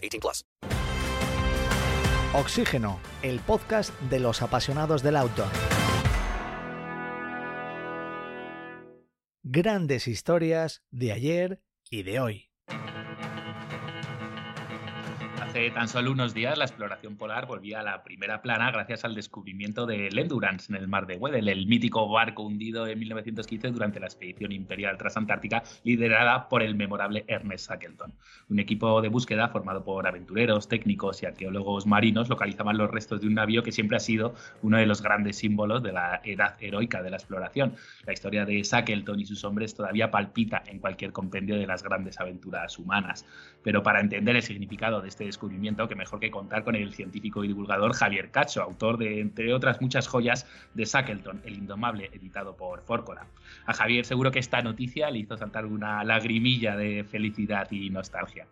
18 plus. Oxígeno, el podcast de los apasionados del outdoor. Grandes historias de ayer y de hoy. Hace tan solo unos días la exploración polar volvía a la primera plana gracias al descubrimiento del Endurance en el mar de Weddell, el mítico barco hundido en 1915 durante la expedición imperial transantártica liderada por el memorable Ernest Shackleton. Un equipo de búsqueda formado por aventureros, técnicos y arqueólogos marinos localizaban los restos de un navío que siempre ha sido uno de los grandes símbolos de la edad heroica de la exploración. La historia de Shackleton y sus hombres todavía palpita en cualquier compendio de las grandes aventuras humanas. Pero para entender el significado de este descubrimiento, que mejor que contar con el científico y divulgador Javier Cacho, autor de, entre otras muchas joyas, de Shackleton, el indomable, editado por Fórcora. A Javier seguro que esta noticia le hizo saltar una lagrimilla de felicidad y nostalgia.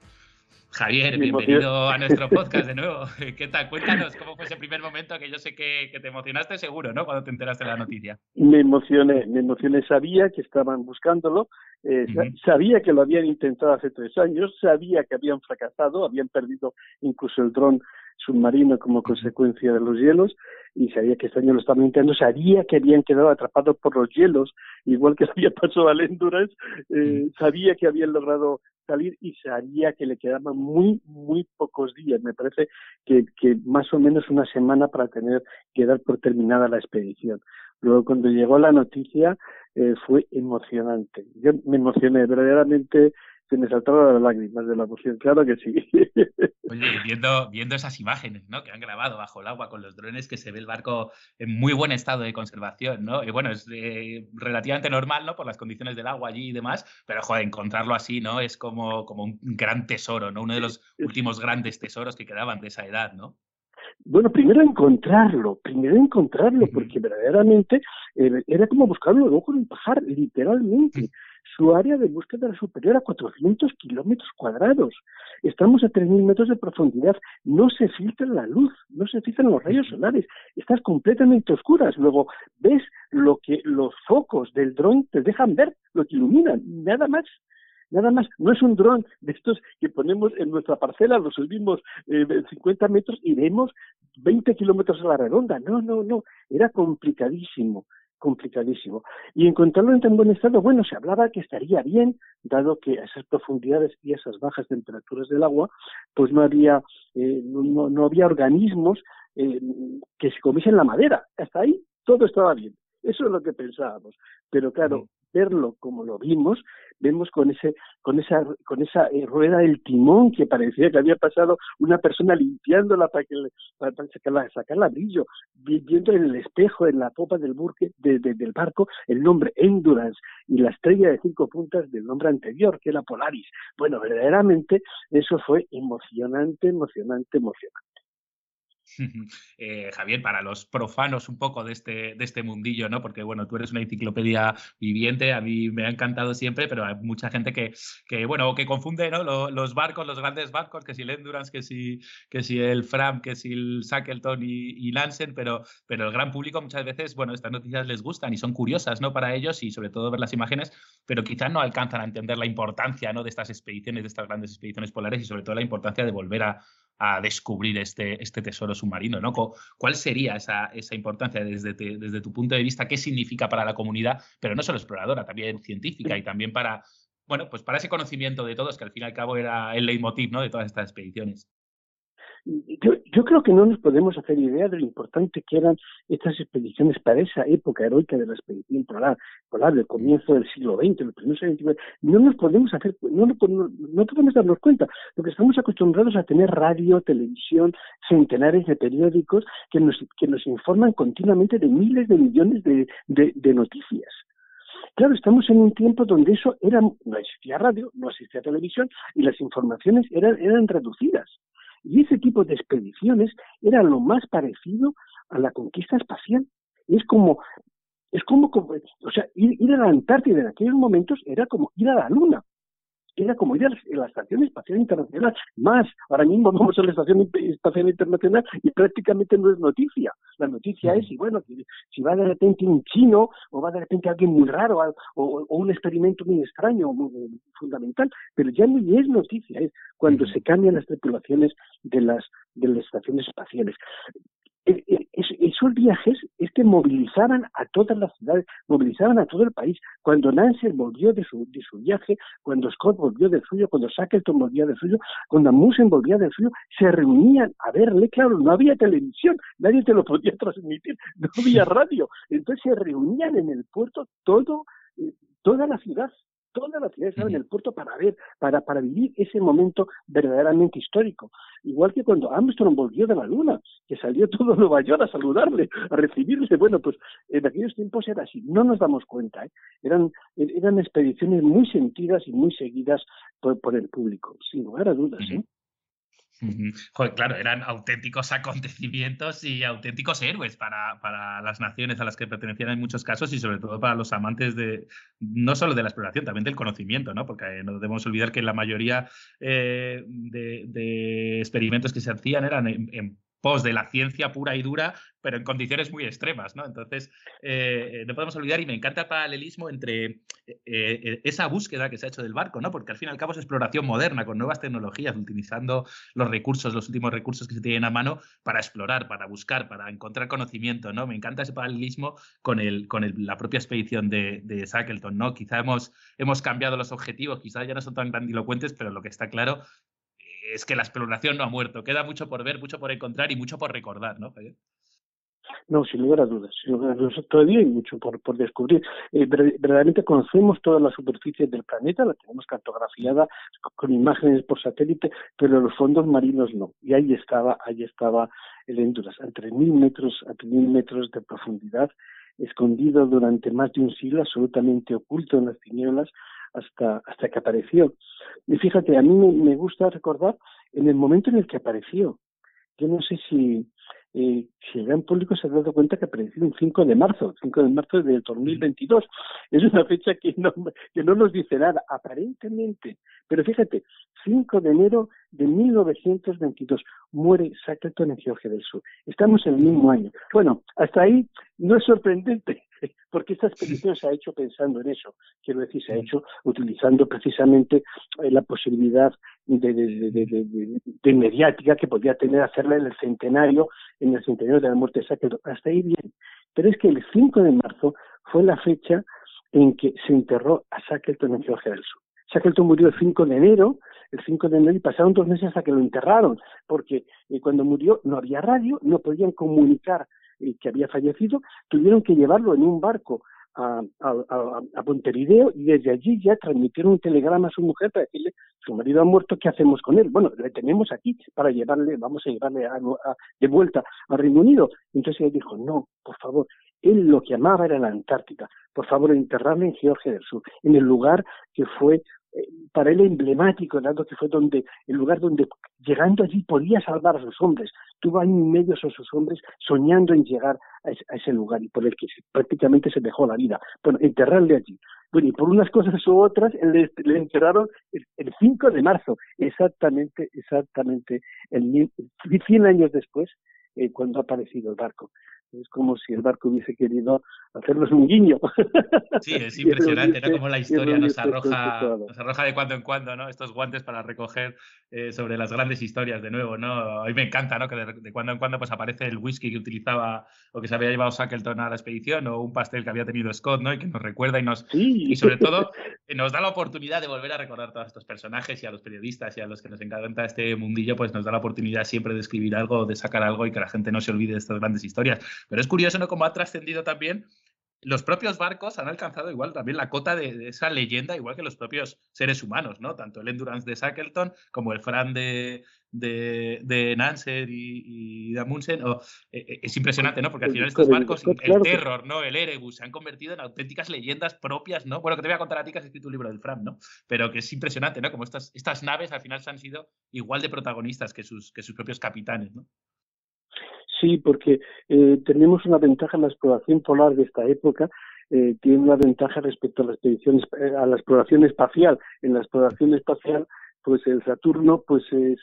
Javier, bienvenido a nuestro podcast de nuevo. ¿Qué tal? Cuéntanos cómo fue ese primer momento que yo sé que, que, te emocionaste seguro, ¿no? Cuando te enteraste de la noticia. Me emocioné, me emocioné. Sabía que estaban buscándolo, eh, uh -huh. sabía que lo habían intentado hace tres años, sabía que habían fracasado, habían perdido incluso el dron submarino como consecuencia de los hielos y sabía que este año lo estaban intentando, sabía que habían quedado atrapados por los hielos, igual que había pasado al Endurance, eh, sabía que habían logrado salir y sabía que le quedaban muy, muy pocos días. Me parece que, que más o menos una semana para tener que dar por terminada la expedición. Luego, cuando llegó la noticia, eh, fue emocionante. Yo me emocioné, verdaderamente se me saltaron las lágrimas de la emoción, claro que sí. Oye, viendo, viendo esas imágenes ¿no? que han grabado bajo el agua con los drones, que se ve el barco en muy buen estado de conservación, ¿no? Y bueno, es eh, relativamente normal, ¿no? Por las condiciones del agua allí y demás, pero joder, encontrarlo así, ¿no? Es como, como un gran tesoro, ¿no? Uno de los últimos grandes tesoros que quedaban de esa edad, ¿no? Bueno, primero encontrarlo, primero encontrarlo, porque verdaderamente eh, era como buscarlo ojo en el pajar, literalmente. Su área de búsqueda era superior a 400 kilómetros cuadrados. Estamos a 3.000 metros de profundidad. No se filtra la luz, no se filtran los rayos solares. Estás completamente oscuras. Luego ves lo que los focos del dron te dejan ver, lo que iluminan, nada más. Nada más, no es un dron de estos que ponemos en nuestra parcela, lo subimos eh, 50 metros y vemos 20 kilómetros a la redonda. No, no, no, era complicadísimo complicadísimo. Y encontrarlo en tan buen estado, bueno, se hablaba que estaría bien, dado que a esas profundidades y esas bajas temperaturas del agua, pues no había, eh, no, no, había organismos eh, que se comiesen la madera. Hasta ahí todo estaba bien. Eso es lo que pensábamos. Pero claro, verlo como lo vimos, vemos con ese, con esa, con esa eh, rueda del timón que parecía que había pasado una persona limpiándola para que para, sacarla, sacarla brillo, viendo en el espejo, en la popa del burque, de, del barco, el nombre Endurance y la estrella de cinco puntas del nombre anterior, que era Polaris. Bueno, verdaderamente eso fue emocionante, emocionante, emocionante. Eh, Javier, para los profanos un poco de este, de este mundillo, ¿no? Porque, bueno, tú eres una enciclopedia viviente, a mí me ha encantado siempre, pero hay mucha gente que, que bueno, que confunde, ¿no? Los, barcos, los grandes barcos, que si el Endurance, que si, que si el Fram, que si el Shackleton y, y pero, pero el gran público muchas veces, bueno, estas noticias les gustan y son curiosas, ¿no? Para ellos y sobre todo ver las imágenes, pero quizás no alcanzan a entender la importancia, ¿no? De estas expediciones, de estas grandes expediciones polares y sobre todo la importancia de volver a, a descubrir este, este tesoro submarino, ¿no? ¿Cuál sería esa, esa importancia desde, desde tu punto de vista? ¿Qué significa para la comunidad? Pero no solo exploradora, también científica y también para, bueno, pues para ese conocimiento de todos, que al fin y al cabo era el leitmotiv, ¿no? De todas estas expediciones. Yo, yo creo que no nos podemos hacer idea de lo importante que eran estas expediciones para esa época heroica de la expedición polar, polar del comienzo del siglo XX, los primeros años No nos podemos hacer, no, no, no podemos darnos cuenta, porque estamos acostumbrados a tener radio, televisión, centenares de periódicos que nos, que nos informan continuamente de miles de millones de, de, de noticias. Claro, estamos en un tiempo donde eso era, no existía radio, no existía televisión y las informaciones eran, eran reducidas. Y ese tipo de expediciones era lo más parecido a la conquista espacial. Es como, es como, o sea, ir, ir a la Antártida en aquellos momentos era como ir a la Luna era como ir a la Estación Espacial Internacional. Más, ahora mismo vamos a la Estación Espacial Internacional y prácticamente no es noticia. La noticia es, y bueno, si va de repente un chino o va de repente alguien muy raro o, un experimento muy extraño, muy, fundamental, pero ya no es noticia, es cuando se cambian las tripulaciones de las, de las estaciones espaciales. Esos viajes es que movilizaban a todas las ciudades, movilizaban a todo el país. Cuando Nancy volvió de su, de su viaje, cuando Scott volvió del suyo, cuando Shackleton volvía del suyo, cuando Musen volvía del suyo, se reunían a verle. Claro, no había televisión, nadie te lo podía transmitir, no había radio. Entonces se reunían en el puerto todo, eh, toda la ciudad toda la ciudad estaba en el puerto para ver, para, para vivir ese momento verdaderamente histórico. Igual que cuando Armstrong volvió de la Luna, que salió todo Nueva York a saludarle, a recibirle. Bueno, pues en aquellos tiempos era así, no nos damos cuenta. ¿eh? Eran, eran expediciones muy sentidas y muy seguidas por, por el público, sin lugar a dudas. ¿eh? Claro, eran auténticos acontecimientos y auténticos héroes para, para, las naciones a las que pertenecían en muchos casos y sobre todo para los amantes de no solo de la exploración, también del conocimiento, ¿no? Porque no debemos olvidar que la mayoría eh, de, experimentos que se hacían eran en de la ciencia pura y dura, pero en condiciones muy extremas, ¿no? Entonces, eh, no podemos olvidar, y me encanta el paralelismo entre eh, eh, esa búsqueda que se ha hecho del barco, ¿no? Porque al fin y al cabo es exploración moderna, con nuevas tecnologías, utilizando los recursos, los últimos recursos que se tienen a mano para explorar, para buscar, para encontrar conocimiento, ¿no? Me encanta ese paralelismo con, el, con la propia expedición de, de Shackleton, ¿no? Quizá hemos, hemos cambiado los objetivos, quizá ya no son tan grandilocuentes, pero lo que está claro es que la exploración no ha muerto. Queda mucho por ver, mucho por encontrar y mucho por recordar, ¿no, No, sin lugar a dudas, sin lugar a dudas. Todavía hay mucho por, por descubrir. Eh, verdaderamente conocemos toda la superficie del planeta, la tenemos cartografiada con imágenes por satélite, pero los fondos marinos no. Y ahí estaba, ahí estaba el Endurance, entre mil metros a mil metros de profundidad, escondido durante más de un siglo, absolutamente oculto en las tinieblas, hasta, hasta que apareció. Y fíjate, a mí me, gusta recordar en el momento en el que apareció. Yo no sé si, eh, si el gran público se ha dado cuenta que apareció el 5 de marzo, 5 de marzo del 2022. Es una fecha que no, que no nos dice nada, aparentemente. Pero fíjate, 5 de enero de 1922 muere Shackleton en Georgia del Sur. Estamos en el mismo año. Bueno, hasta ahí no es sorprendente, porque esta expedición se ha hecho pensando en eso. Quiero decir, se ha hecho utilizando precisamente eh, la posibilidad de, de, mediática que podía tener hacerla en el centenario, en el centenario de la muerte de Shackleton. Hasta ahí bien. Pero es que el 5 de marzo fue la fecha en que se enterró a Shackleton en Georgia del Sur. Shackleton murió el 5 de enero, el 5 de enero y pasaron dos meses hasta que lo enterraron, porque eh, cuando murió no había radio, no podían comunicar eh, que había fallecido, tuvieron que llevarlo en un barco a, a, a, Montevideo y desde allí ya transmitieron un telegrama a su mujer para decirle su marido ha muerto, ¿qué hacemos con él? Bueno, le tenemos aquí para llevarle, vamos a llevarle de vuelta al Reino Unido. Entonces ella dijo, no, por favor, él lo que amaba era la Antártica, por favor, enterrarle en Georgia del Sur, en el lugar que fue para él emblemático, dado que fue donde el lugar donde llegando allí podía salvar a sus hombres. Tuvo año y medio a sus hombres soñando en llegar a ese, lugar y por el que prácticamente se dejó la vida. Bueno, enterrarle allí. Bueno, y por unas cosas u otras le, enterraron el, 5 de marzo, exactamente, exactamente, el, 100 años después, eh, cuando ha aparecido el barco. Es como si el barco hubiese querido hacernos un guiño. Sí, es impresionante, ¿no? Como la historia nos arroja, nos arroja de cuando en cuando, ¿no? Estos guantes para recoger eh, sobre las grandes historias de nuevo, ¿no? A mí me encanta, ¿no? Que de, cuando en cuando pues aparece el whisky que utilizaba o que se había llevado Shackleton a la expedición o un pastel que había tenido Scott, ¿no? Y que nos recuerda y nos... Y sobre todo nos da la oportunidad de volver a recordar todos estos personajes y a los periodistas y a los que nos encanta este mundillo, pues nos da la oportunidad siempre de escribir algo, de sacar algo y que la gente no se olvide de estas grandes historias. Pero es curioso, ¿no? Cómo ha trascendido también los propios barcos han alcanzado igual también la cota de, esa leyenda, igual que los propios seres humanos, ¿no? Tanto el Endurance de Shackleton como el Fran de, de, de Nanser y, de Amundsen. Eh, eh, es impresionante, ¿no? Porque al final estos barcos, el Terror, ¿no? El Erebus, se han convertido en auténticas leyendas propias, ¿no? Bueno, que te voy a contar a ti que has escrito un libro del Fran, ¿no? Pero que es impresionante, ¿no? Como estas, estas naves al final se han sido igual de protagonistas que sus, que sus propios capitanes, ¿no? Sí, porque eh, tenemos una ventaja en la exploración polar de esta época, eh, tiene una ventaja respecto a la expedición, eh, a la exploración espacial. En la exploración espacial pues el Saturno pues se,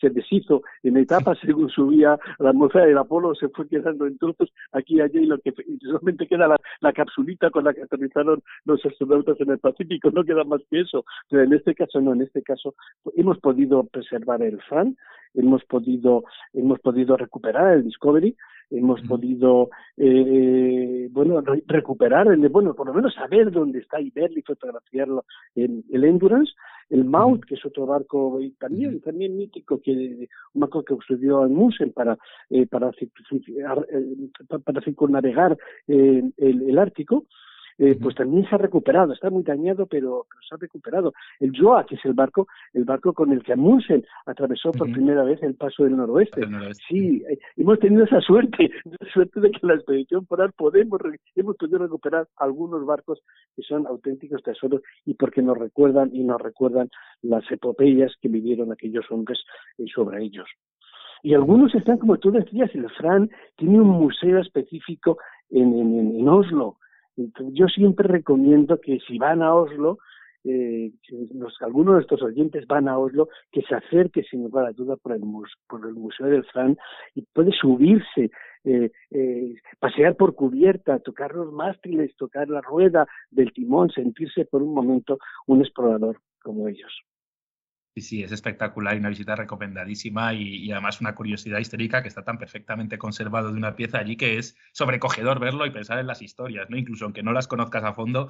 se, deshizo. En etapas según subía la atmósfera del Apolo se fue quedando en trozos aquí y allá y lo que solamente queda la, capsulita con la que aterrizaron los astronautas en el Pacífico no queda más que eso. Pero en este caso no en este caso hemos podido preservar el FAN hemos podido hemos podido recuperar el Discovery hemos podido eh, bueno recuperar el, bueno por lo menos saber dónde está y verlo y fotografiarlo en el Endurance. El Maut que es otro barco también también mítico que un barco que construyó Musen para eh, para, eh, para circunnavegar eh, el, el Ártico eh, pues también se ha recuperado, está muy dañado, pero, se ha recuperado. El Joa, que es el barco, el barco con el que Amundsen atravesó por primera vez el paso del noroeste. Sí, eh, hemos tenido esa suerte, la suerte de que en la expedición polar podemos, hemos podido recuperar algunos barcos que son auténticos tesoros y porque nos recuerdan y nos recuerdan las epopeyas que vivieron aquellos hombres eh, sobre ellos. Y algunos están, como tú decías, el Fran tiene un museo específico en, en, en Oslo, yo siempre recomiendo que si van a Oslo, eh, algunos de estos oyentes van a Oslo, que se acerque sin lugar a duda por el, por el Museo del Fran y puede subirse, eh, eh, pasear por cubierta, tocar los mástiles, tocar la rueda del timón, sentirse por un momento un explorador como ellos. Sí, sí, es espectacular y una visita recomendadísima y, además una curiosidad histórica que está tan perfectamente conservado de una pieza allí que es sobrecogedor verlo y pensar en las historias, ¿no? Incluso aunque no las conozcas a fondo,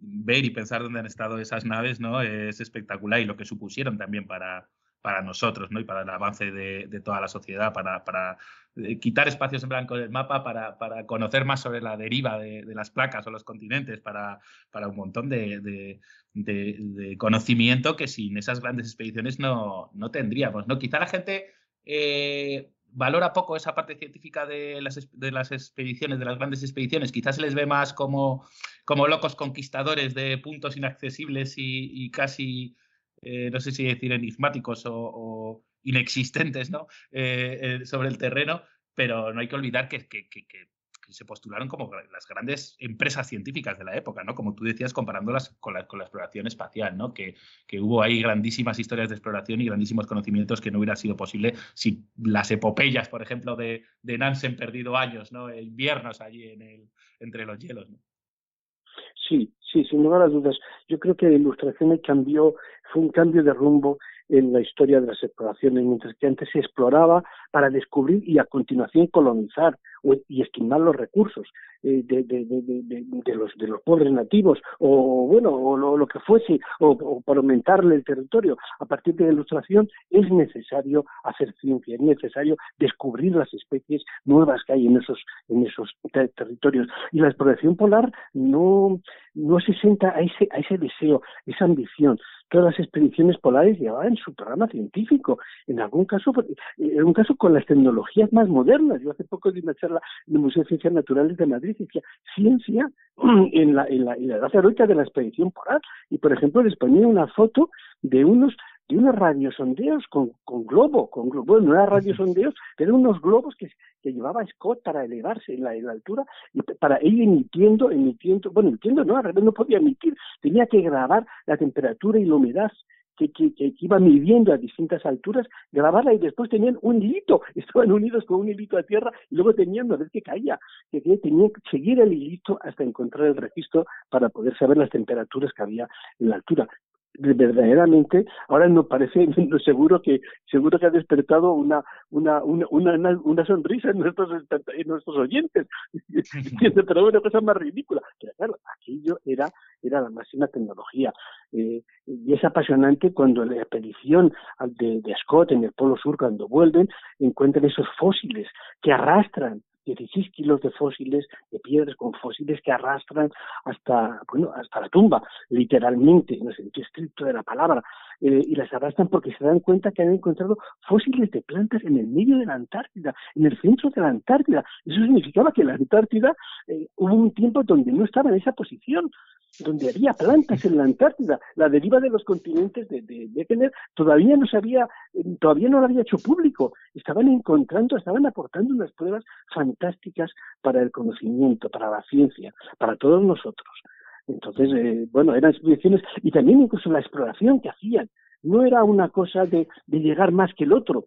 ver y pensar dónde han estado esas naves, ¿no? Es espectacular y lo que supusieron también para, para nosotros ¿no? y para el avance de, de toda la sociedad, para, eh, quitar espacios en blanco del mapa, para, conocer más sobre la deriva de, las placas o los continentes, para, para un montón de, de, conocimiento que sin esas grandes expediciones no, no tendríamos. ¿no? Quizá la gente eh, valora poco esa parte científica de las, de las expediciones, de las grandes expediciones. Quizás se les ve más como, como locos conquistadores de puntos inaccesibles y, y casi eh, no sé si decir enigmáticos o, inexistentes ¿no? Eh, eh, sobre el terreno, pero no hay que olvidar que, se postularon como las grandes empresas científicas de la época, ¿no? Como tú decías, comparándolas con la, con la exploración espacial, ¿no? Que, hubo ahí grandísimas historias de exploración y grandísimos conocimientos que no hubiera sido posible si las epopeyas, por ejemplo, de, de Nansen perdido años, ¿no? Inviernos allí en el, entre los hielos. Sí, sí, sin lugar a dudas. Yo creo que la ilustración cambió, fue un cambio de rumbo en la historia de las exploraciones, mientras que antes se exploraba para descubrir y a continuación colonizar y estimar los recursos eh, de, de, los, de los pobres nativos, o bueno, o lo, que fuese, o, para aumentarle el territorio. A partir de la ilustración es necesario hacer ciencia, es necesario descubrir las especies nuevas que hay en esos, en esos territorios. Y la exploración polar no, no se sienta a ese, a ese deseo, esa ambición. Todas las expediciones polares llevaban su programa científico, en algún caso, en un caso con las tecnologías más modernas. Yo hace poco di una charla en el Museo de Ciencias Naturales de Madrid y decía ciencia en la, en la, en la edad heroica de la expedición polar. Y, por ejemplo, les ponía una foto de unos de unos radiosondeos con, con globo, con globo, bueno, no eran radiosondeos, pero unos globos que, que llevaba Scott para elevarse en la, en la, altura y para ir emitiendo, emitiendo, bueno, emitiendo, no, al revés no podía emitir, tenía que grabar la temperatura y la humedad que, que, que, iba midiendo a distintas alturas, grabarla y después tenían un hilito, estaban unidos con un hilito a tierra y luego tenían una vez que caía, que, que tenían que seguir el hilito hasta encontrar el registro para poder saber las temperaturas que había en la altura verdaderamente ahora no parece seguro que seguro que ha despertado una una una una, una sonrisa en nuestros en nuestros oyentes. Pero una cosa más ridícula. Pero claro aquello era era la máxima tecnología. Eh, y es apasionante cuando la expedición de, de Scott en el Polo Sur cuando vuelven encuentran esos fósiles que arrastran 16 kilos de fósiles, de piedras con fósiles que arrastran hasta, bueno, hasta la tumba, literalmente, en el sentido estricto de la palabra, eh, y las arrastran porque se dan cuenta que han encontrado fósiles de plantas en el medio de la Antártida, en el centro de la Antártida. Eso significaba que la Antártida eh, hubo un tiempo donde no estaba en esa posición, donde había plantas en la Antártida. La deriva de los continentes de, de, todavía no se había, todavía no lo había hecho público. Estaban encontrando, estaban aportando unas pruebas fantásticas para el conocimiento, para la ciencia, para todos nosotros. Entonces, eh, bueno, eran expediciones y también incluso la exploración que hacían. No era una cosa de, de llegar más que el otro,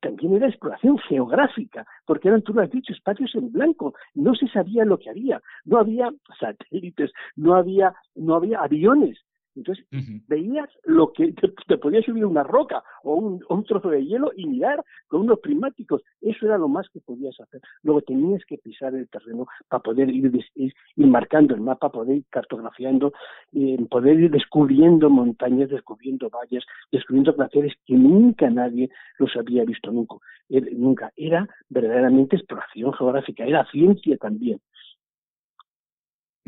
también era exploración geográfica, porque eran, tú lo has dicho, espacios en blanco, no se sabía lo que había, no había satélites, no había, no había aviones, entonces, veías lo que te, podía subir una roca o un, trozo de hielo y mirar con unos prismáticos. Eso era lo más que podías hacer. Luego tenías que pisar el terreno para poder ir, ir, marcando el mapa, poder ir cartografiando, eh, poder ir descubriendo montañas, descubriendo valles, descubriendo glaciares que nunca nadie los había visto nunca. nunca. Era verdaderamente exploración geográfica, era ciencia también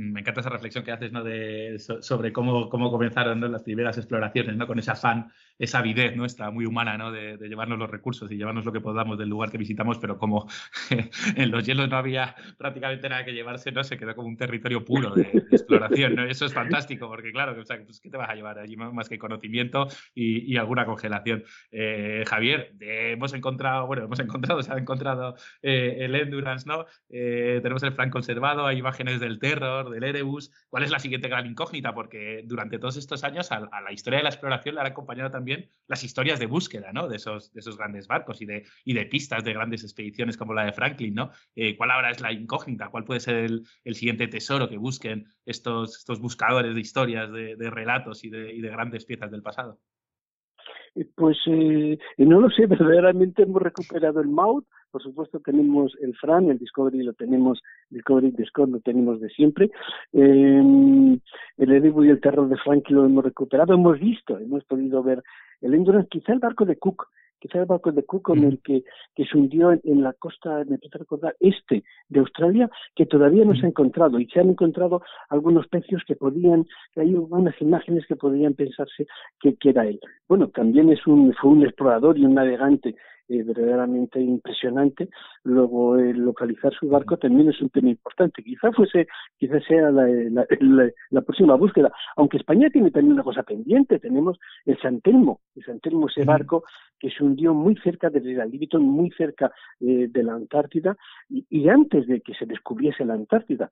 me encanta esa reflexión que haces ¿no? de, sobre cómo, cómo comenzaron las primeras exploraciones, ¿no? con ese afán, esa avidez nuestra muy humana ¿no? de, llevarnos los recursos y llevarnos lo que podamos del lugar que visitamos, pero como en los hielos no había prácticamente nada que llevarse, ¿no? se quedó como un territorio puro de, exploración. ¿no? Eso es fantástico, porque claro, o sea, pues, ¿qué te vas a llevar allí más que conocimiento y, y alguna congelación? Eh, Javier, hemos encontrado, bueno, hemos encontrado, se ha encontrado eh, el Endurance, ¿no? Eh, tenemos el Frank conservado, hay imágenes del terror, del Erebus. ¿Cuál es la siguiente gran incógnita? Porque durante todos estos años a, la historia de la exploración le han acompañado también las historias de búsqueda ¿no? de, esos, de esos grandes barcos y de, y de pistas de grandes expediciones como la de Franklin. ¿no? Eh, ¿Cuál ahora es la incógnita? ¿Cuál puede ser el, siguiente tesoro que busquen estos, estos buscadores de historias, de, relatos y de, y de grandes piezas del pasado? Eh, pues eh, no lo sé, verdaderamente hemos recuperado el Maut, por supuesto tenemos el Fran, el Discovery lo tenemos, Discovery Discord lo tenemos de siempre, eh, el Edibu y el Terror de Frank lo hemos recuperado, hemos visto, hemos podido ver el Endurance, quizá el barco de Cook, quizá el barco de Cook con el que, que se hundió en, la costa, me puedo recordar, este de Australia, que todavía no se ha encontrado y se han encontrado algunos pecios que podían, hay unas imágenes que podrían pensarse que, que era él. Bueno, también es un, fue un explorador y un navegante eh, verdaderamente impresionante. Luego, eh, localizar su barco también es un tema importante. Quizá fuese, quizá sea la, la, próxima búsqueda. Aunque España tiene también una cosa pendiente, tenemos el San Telmo, el San Telmo, ese barco que se hundió muy cerca del Liviton, muy cerca eh, de la Antártida y, antes de que se descubriese la Antártida.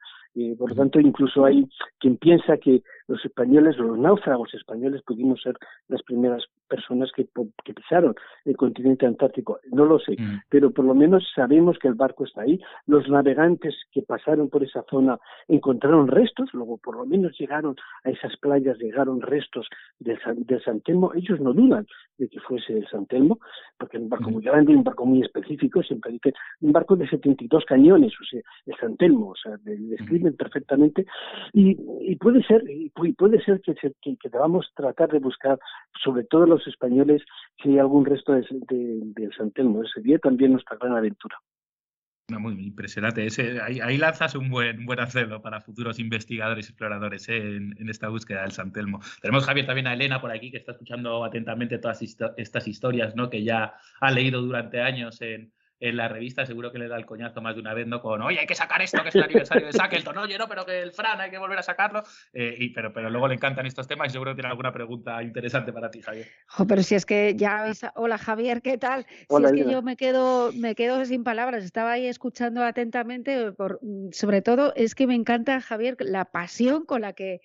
por lo tanto, incluso hay quien piensa que los españoles, los náufragos españoles, pudimos ser las primeras personas que, que pisaron el continente antártico no lo sé, mm. pero por lo menos sabemos que el barco está ahí. Los navegantes que pasaron por esa zona encontraron restos, luego por lo menos llegaron a esas playas, llegaron restos del, del San Telmo. Ellos no dudan de que fuese el San Telmo, porque es un barco mm. muy grande, un barco muy específico, siempre dice un barco de 72 cañones, o sea, el San Telmo, o sea, describen mm. perfectamente. Y, y, puede ser, y puede ser que, que, que debamos tratar de buscar, sobre todo los españoles, si hay algún resto de, de, de San Telmo. Ese día también nuestra gran aventura. muy impresionante. Ahí, lanzas un buen, buen acero para futuros investigadores y exploradores ¿eh? en, esta búsqueda del San Telmo. Tenemos Javier también a Elena por aquí que está escuchando atentamente todas estas historias ¿no? que ya ha leído durante años en, en la revista seguro que le da el coñazo más de una vez, ¿no? Con, oye, hay que sacar esto, que es el aniversario de Shackleton, oye, no, pero que el Fran hay que volver a sacarlo. Eh, y, pero, pero luego le encantan estos temas y seguro que tiene alguna pregunta interesante para ti, Javier. pero si es que ya Hola, Javier, ¿qué tal? si es que yo me quedo, me quedo sin palabras. Estaba ahí escuchando atentamente, por, sobre todo es que me encanta, Javier, la pasión con la que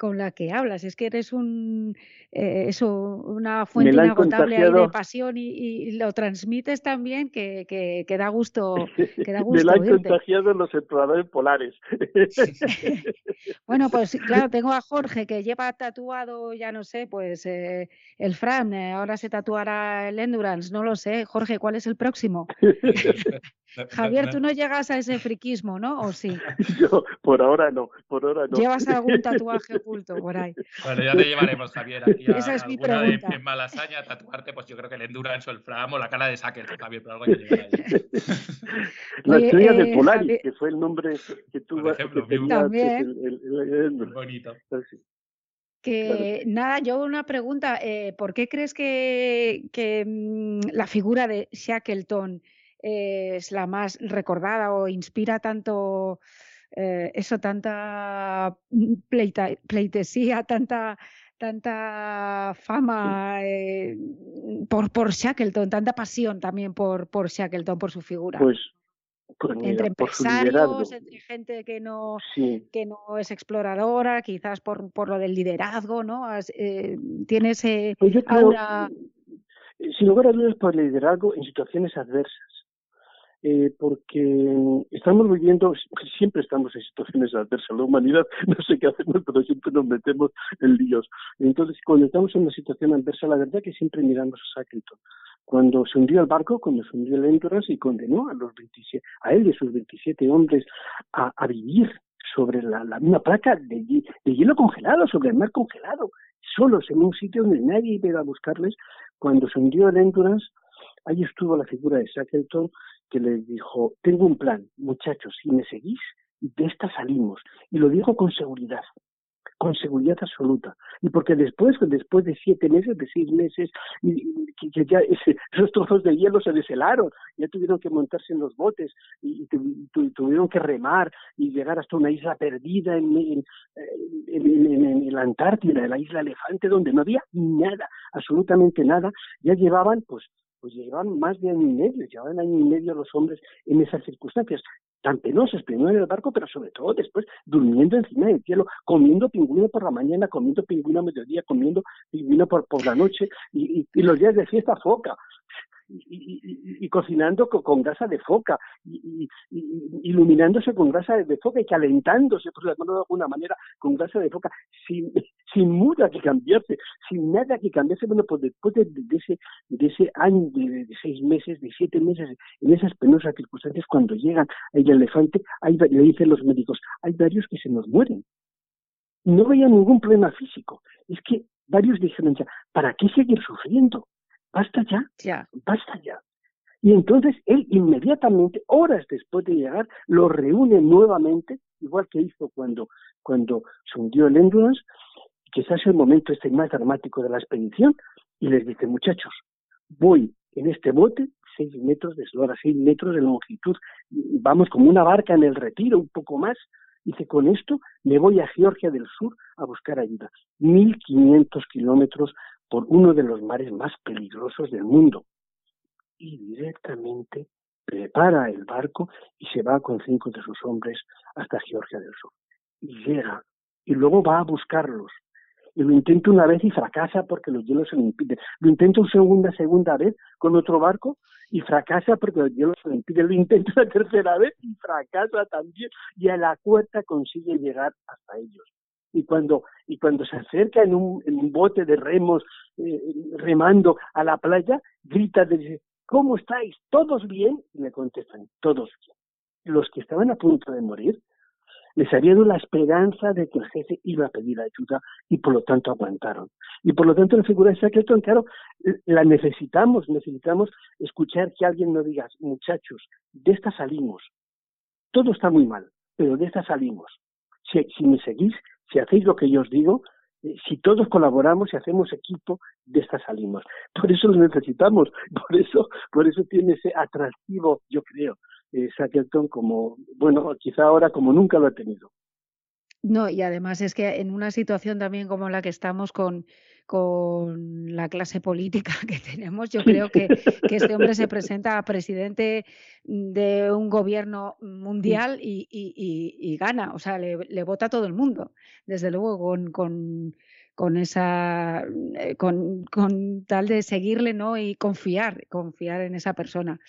con la que hablas. Es que eres un eh, eso, una fuente inagotable de pasión y, lo transmites también que, que, da gusto. Que da gusto Me la han contagiado los exploradores polares. bueno, pues claro, tengo a Jorge que lleva tatuado, ya no sé, pues eh, el Fran, eh, ahora se tatuará el Endurance, no lo sé. Jorge, ¿cuál es el próximo? Javier, tú no llegas a ese friquismo, ¿no? ¿O sí? Yo, por ahora no, por ahora no. ¿Llevas algún tatuaje oculto por ahí? Bueno, ya te llevaremos, Javier, aquí a Esa es mi pregunta. en Malasaña, tatuarte, pues yo creo que el Endurance o el Fram o la cara de Sacker, Javier, pero algo que llevar ahí. La estrella de eh, Polaris, que fue el nombre que tuvo. Por ejemplo, que también. El, el, el, bonito. Que nada, yo una pregunta, eh, ¿por qué crees que, que mmm, la figura de Shackleton es la más recordada o inspira tanto eh, eso, tanta mm, pleitesía, tanta, tanta fama eh, por, por Shackleton, tanta pasión también por, por Shackleton, por su figura. Pues, entre empresarios, entre gente que no, que no es exploradora, quizás por, por lo del liderazgo, ¿no? Eh, tienes pues ahora... Sin lugar a dudas, por el liderazgo en situaciones adversas eh, porque estamos viviendo, siempre estamos en situaciones adversas. La humanidad no sé qué hacemos, pero siempre nos metemos en líos. Entonces, cuando estamos en una situación adversa, la verdad que siempre miramos a Shackleton. Cuando se hundió el barco, cuando se hundió el Endurance y condenó a los 27, a él y a sus 27 hombres a, a vivir sobre la, la misma placa de, de, hielo congelado, sobre el mar congelado, solos en un sitio donde nadie iba a buscarles. Cuando se hundió el Endurance, ahí estuvo la figura de Shackleton que les dijo, tengo un plan, muchachos, si me seguís, de esta salimos. Y lo dijo con seguridad, con seguridad absoluta. Y porque después, después de siete meses, de seis meses, que, ya esos trozos de hielo se deshelaron, ya tuvieron que montarse en los botes y, tuvieron que remar y llegar hasta una isla perdida en, en, en, en, la Antártida, en la isla Elefante, donde no había nada, absolutamente nada. Ya llevaban, pues, pues llevaban más de año y medio, llevaban año y medio los hombres en esas circunstancias tan penosas, primero en el barco, pero sobre todo después durmiendo encima del cielo, comiendo pingüino por la mañana, comiendo pingüino a mediodía, comiendo pingüino por, por la noche y, y, los días de fiesta foca y, cocinando con, grasa de foca, y, iluminándose con grasa de foca y calentándose, por de alguna manera, con grasa de foca, sin, sin muda que cambiarse, sin nada que cambiarse. Bueno, pues después de, ese, de ese año, de, seis meses, de siete meses, en esas penosas circunstancias, cuando llegan el elefante, hay, le dicen los médicos, hay varios que se nos mueren. No veía ningún problema físico. Es que varios dijeron ya, ¿para qué seguir sufriendo? basta ya, ya, basta ya. Y entonces él inmediatamente, horas después de llegar, lo reúne nuevamente, igual que hizo cuando, cuando se hundió el Endurance, quizás el momento este más dramático de la expedición, y les dice, muchachos, voy en este bote, seis metros de eslora, seis metros de longitud, vamos como una barca en el retiro, un poco más, dice, con esto me voy a Georgia del Sur a buscar ayuda. Mil quinientos kilómetros por uno de los mares más peligrosos del mundo y directamente prepara el barco y se va con cinco de sus hombres hasta Georgia del Sur. Y llega y luego va a buscarlos. Y lo intenta una vez y fracasa porque los hielos se lo impiden. Lo intenta una segunda, segunda vez con otro barco y fracasa porque los hielos se lo impiden. Lo intenta una tercera vez y fracasa también. Y a la cuarta consigue llegar hasta ellos y cuando y cuando se acerca en un, en un bote de remos eh, remando a la playa grita dice cómo estáis todos bien y le contestan todos bien los que estaban a punto de morir les había dado la esperanza de que el jefe iba a pedir ayuda y por lo tanto aguantaron. Y por lo tanto la figura de Shackleton, claro, la necesitamos, necesitamos escuchar que alguien nos diga, muchachos, de esta salimos. Todo está muy mal, pero de esta salimos. Si, si me seguís, si hacéis lo que yo os digo, eh, si todos colaboramos y hacemos equipo, de esta salimos. Por eso lo necesitamos, por eso, por eso tiene ese atractivo, yo creo, eh, como, bueno, quizá ahora como nunca lo ha tenido. No, y además es que en una situación también como la que estamos con, con la clase política que tenemos. Yo creo que, este hombre se presenta a presidente de un gobierno mundial y, gana, o sea, le, vota todo el mundo, desde luego con, con, esa, eh, con, con, tal de seguirle ¿no? y confiar, confiar en esa persona.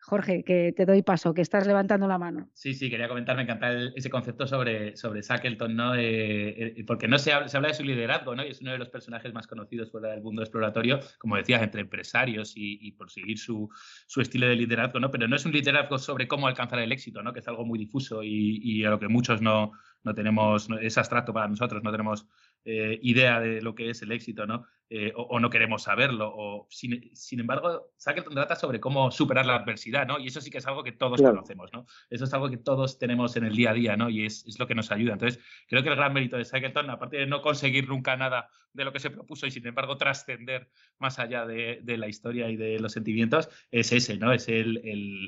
Jorge, que te doy paso, que estás levantando la mano. Sí, sí, quería comentar, me encanta ese concepto sobre, sobre Shackleton, ¿no? Eh, eh, porque no se habla, se habla, de su liderazgo, ¿no? Y es uno de los personajes más conocidos fuera del mundo exploratorio, como decías, entre empresarios y, por seguir su, su, estilo de liderazgo, ¿no? Pero no es un liderazgo sobre cómo alcanzar el éxito, ¿no? Que es algo muy difuso y, y a lo que muchos no, no tenemos, es abstracto para nosotros, no tenemos eh, idea de lo que es el éxito, ¿no? Eh, o, no queremos saberlo. O, sin, sin embargo, Shackleton trata sobre cómo superar la adversidad, ¿no? Y eso sí que es algo que todos conocemos, ¿no? Eso es algo que todos tenemos en el día a día, ¿no? Y es, es, lo que nos ayuda. Entonces, creo que el gran mérito de Shackleton, aparte de no conseguir nunca nada de lo que se propuso y, sin embargo, trascender más allá de, de, la historia y de los sentimientos, es ese, ¿no? Es el,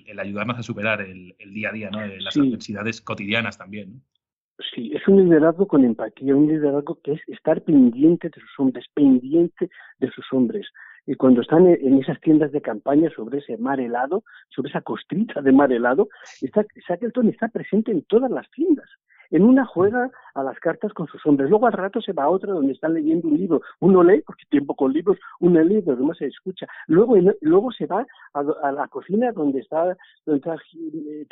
el, ayudarnos a superar el, día a día, ¿no? Las adversidades cotidianas también, ¿no? Sí, es un liderazgo con empatía, un liderazgo que es estar pendiente de sus hombres, pendiente de sus hombres. Y cuando están en esas tiendas de campaña sobre ese mar helado, sobre esa costrita de mar helado, está, Shackleton está presente en todas las tiendas. En una juega a las cartas con sus hombres, luego al rato se va a otra donde está leyendo un libro. Uno lee, porque tiempo con libros, uno lee, pero no se escucha. Luego, luego se va a, la cocina donde está, eh,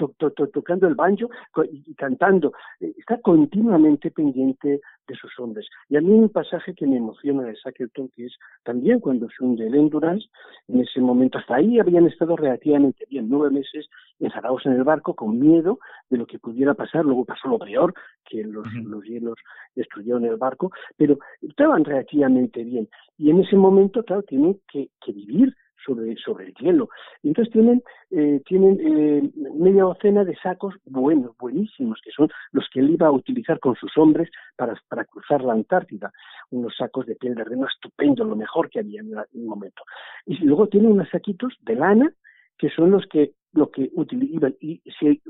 tocando el banjo y, cantando. Eh, está continuamente pendiente de sus hombres. Y a mí un pasaje que me emociona de Shackleton, que es también cuando se hunde el Endurance, en ese momento, hasta ahí habían estado relativamente bien, nueve meses encerrados en el barco con miedo de lo que pudiera pasar, luego pasó lo peor, que los, los hielos destruyeron el barco, pero estaban relativamente bien. Y en ese momento, claro, tienen que, que vivir sobre, sobre el hielo. Y entonces tienen, eh, tienen eh, media docena de sacos buenos, buenísimos, que son los que él iba a utilizar con sus hombres para, para cruzar la Antártida. Unos sacos de piel de reno estupendo, lo mejor que había en un momento. Y luego tienen unos saquitos de lana que son los que lo que utilizaban y se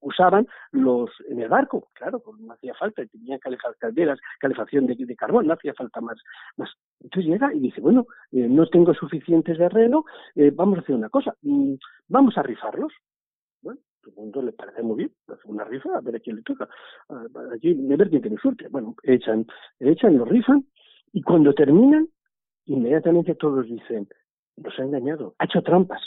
usaban los en el barco, claro, porque no hacía falta, tenían calderas, calefacción de, carbón, no hacía falta más, más. Entonces llega y dice, bueno, eh, no tengo suficientes de reno, eh, vamos a hacer una cosa, mm, vamos a rifarlos. Bueno, todo el mundo le parece muy bien, hace una rifa, a ver a quién le toca, a ver quién tiene suerte. Bueno, echan, echan, lo rifan, y cuando terminan, inmediatamente todos dicen, nos ha engañado, ha hecho trampas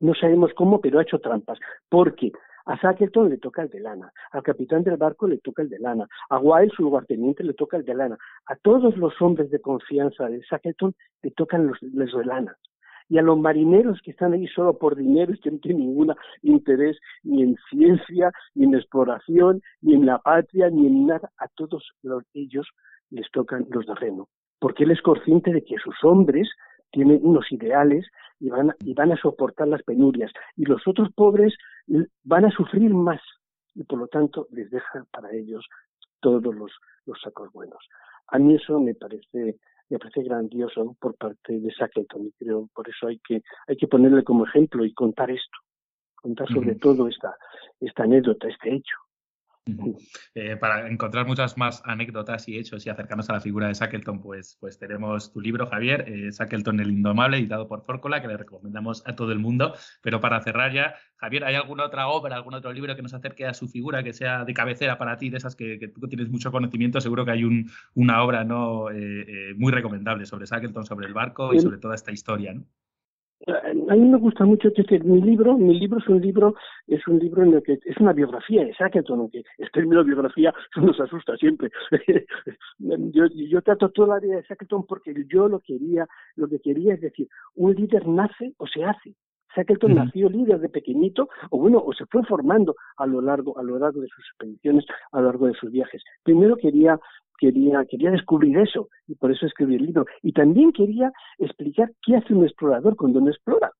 no sabemos cómo, pero ha hecho trampas, porque a Shackleton le toca el de lana, al capitán del barco le toca el de lana, a Wild, su lugarteniente, le toca el de lana, a todos los hombres de confianza de Shackleton le tocan los, de lana. Y a los marineros que están ahí solo por dinero y que no tienen ningún interés ni en ciencia, ni en exploración, ni en la patria, ni en nada, a todos ellos les tocan los de reno. Porque él es consciente de que sus hombres tienen unos ideales y van, a, y van a soportar las penurias. Y los otros pobres van a sufrir más y por lo tanto les deja para ellos todos los, los sacos buenos. A mí eso me parece me parece grandioso por parte de Shackleton y creo por eso hay que hay que ponerle como ejemplo y contar esto contar sobre todo esta esta anécdota este hecho eh, para encontrar muchas más anécdotas y hechos y acercarnos a la figura de Shackleton, pues, pues tenemos tu libro, Javier, eh, Shackleton el Indomable, editado por Fórcula, que le recomendamos a todo el mundo. Pero para cerrar ya, Javier, ¿hay alguna otra obra, algún otro libro que nos acerque a su figura, que sea de cabecera para ti, de esas que, tú tienes mucho conocimiento? Seguro que hay un, una obra ¿no? Eh, muy recomendable sobre Shackleton, sobre el barco y sobre toda esta historia. ¿no? A mí me gusta mucho que mi libro, mi libro es un libro, es un libro en el que es una biografía de Shackleton, aunque el término biografía nos asusta siempre. yo, yo trato toda la vida de Shackleton porque yo lo quería, lo que quería es decir, un líder nace o se hace. Shackleton nació líder de pequeñito, o bueno, o se fue formando a lo largo, a lo largo de sus expediciones, a lo largo de sus viajes. Primero quería quería, quería descubrir eso y por eso escribí el libro. Y también quería explicar qué hace un explorador cuando no explora.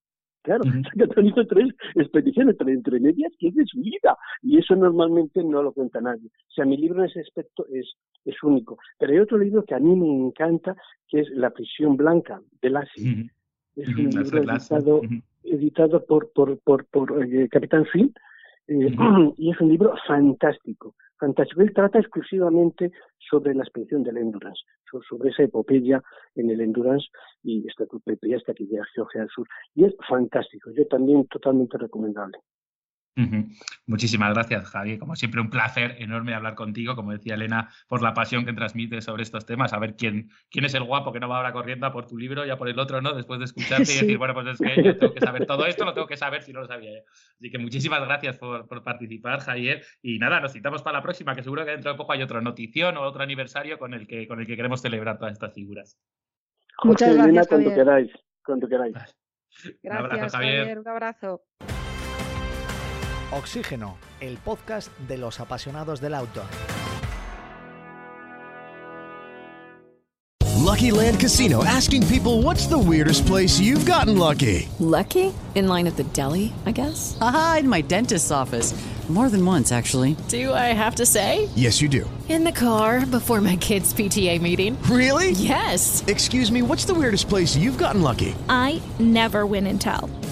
Claro, uh hizo tres expediciones, pero entre medias, que es de su vida. Y eso normalmente no lo cuenta nadie. O sea, mi libro en ese aspecto es, es único. Pero hay otro libro que a mí me encanta, que es La prisión blanca de Lassie. Es un libro editado, editado por, por, por, por eh, Capitán Phil Eh, y es un libro fantástico, fantástico. Él trata exclusivamente sobre la expedición del Endurance, sobre esa epopeya en el Endurance y esta epopeya hasta que llega a Georgia del Sur. Y es fantástico, yo también totalmente recomendable. Muchísimas gracias, Javi. Como siempre, un placer enorme hablar contigo, como decía Elena, por la pasión que transmites sobre estos temas, a ver quién, quién es el guapo que no va ahora corriendo a por tu libro y a por el otro, ¿no? Después de escucharte y decir, bueno, pues es que yo tengo que saber todo esto, lo tengo que saber si no lo sabía ya. Así que muchísimas gracias por, participar, Javier. Y nada, nos citamos para la próxima, que seguro que dentro de poco hay otra notición o otro aniversario con el que, con el que queremos celebrar todas estas figuras. Muchas gracias, cuando queráis, cuando queráis. Gracias, Javier. Un abrazo. Oxígeno, el podcast de los apasionados del auto. Lucky Land Casino asking people what's the weirdest place you've gotten lucky? Lucky? In line at the deli, I guess. Aha, in my dentist's office. More than once, actually. Do I have to say? Yes, you do. In the car before my kids' PTA meeting. Really? Yes. Excuse me, what's the weirdest place you've gotten lucky? I never win and tell.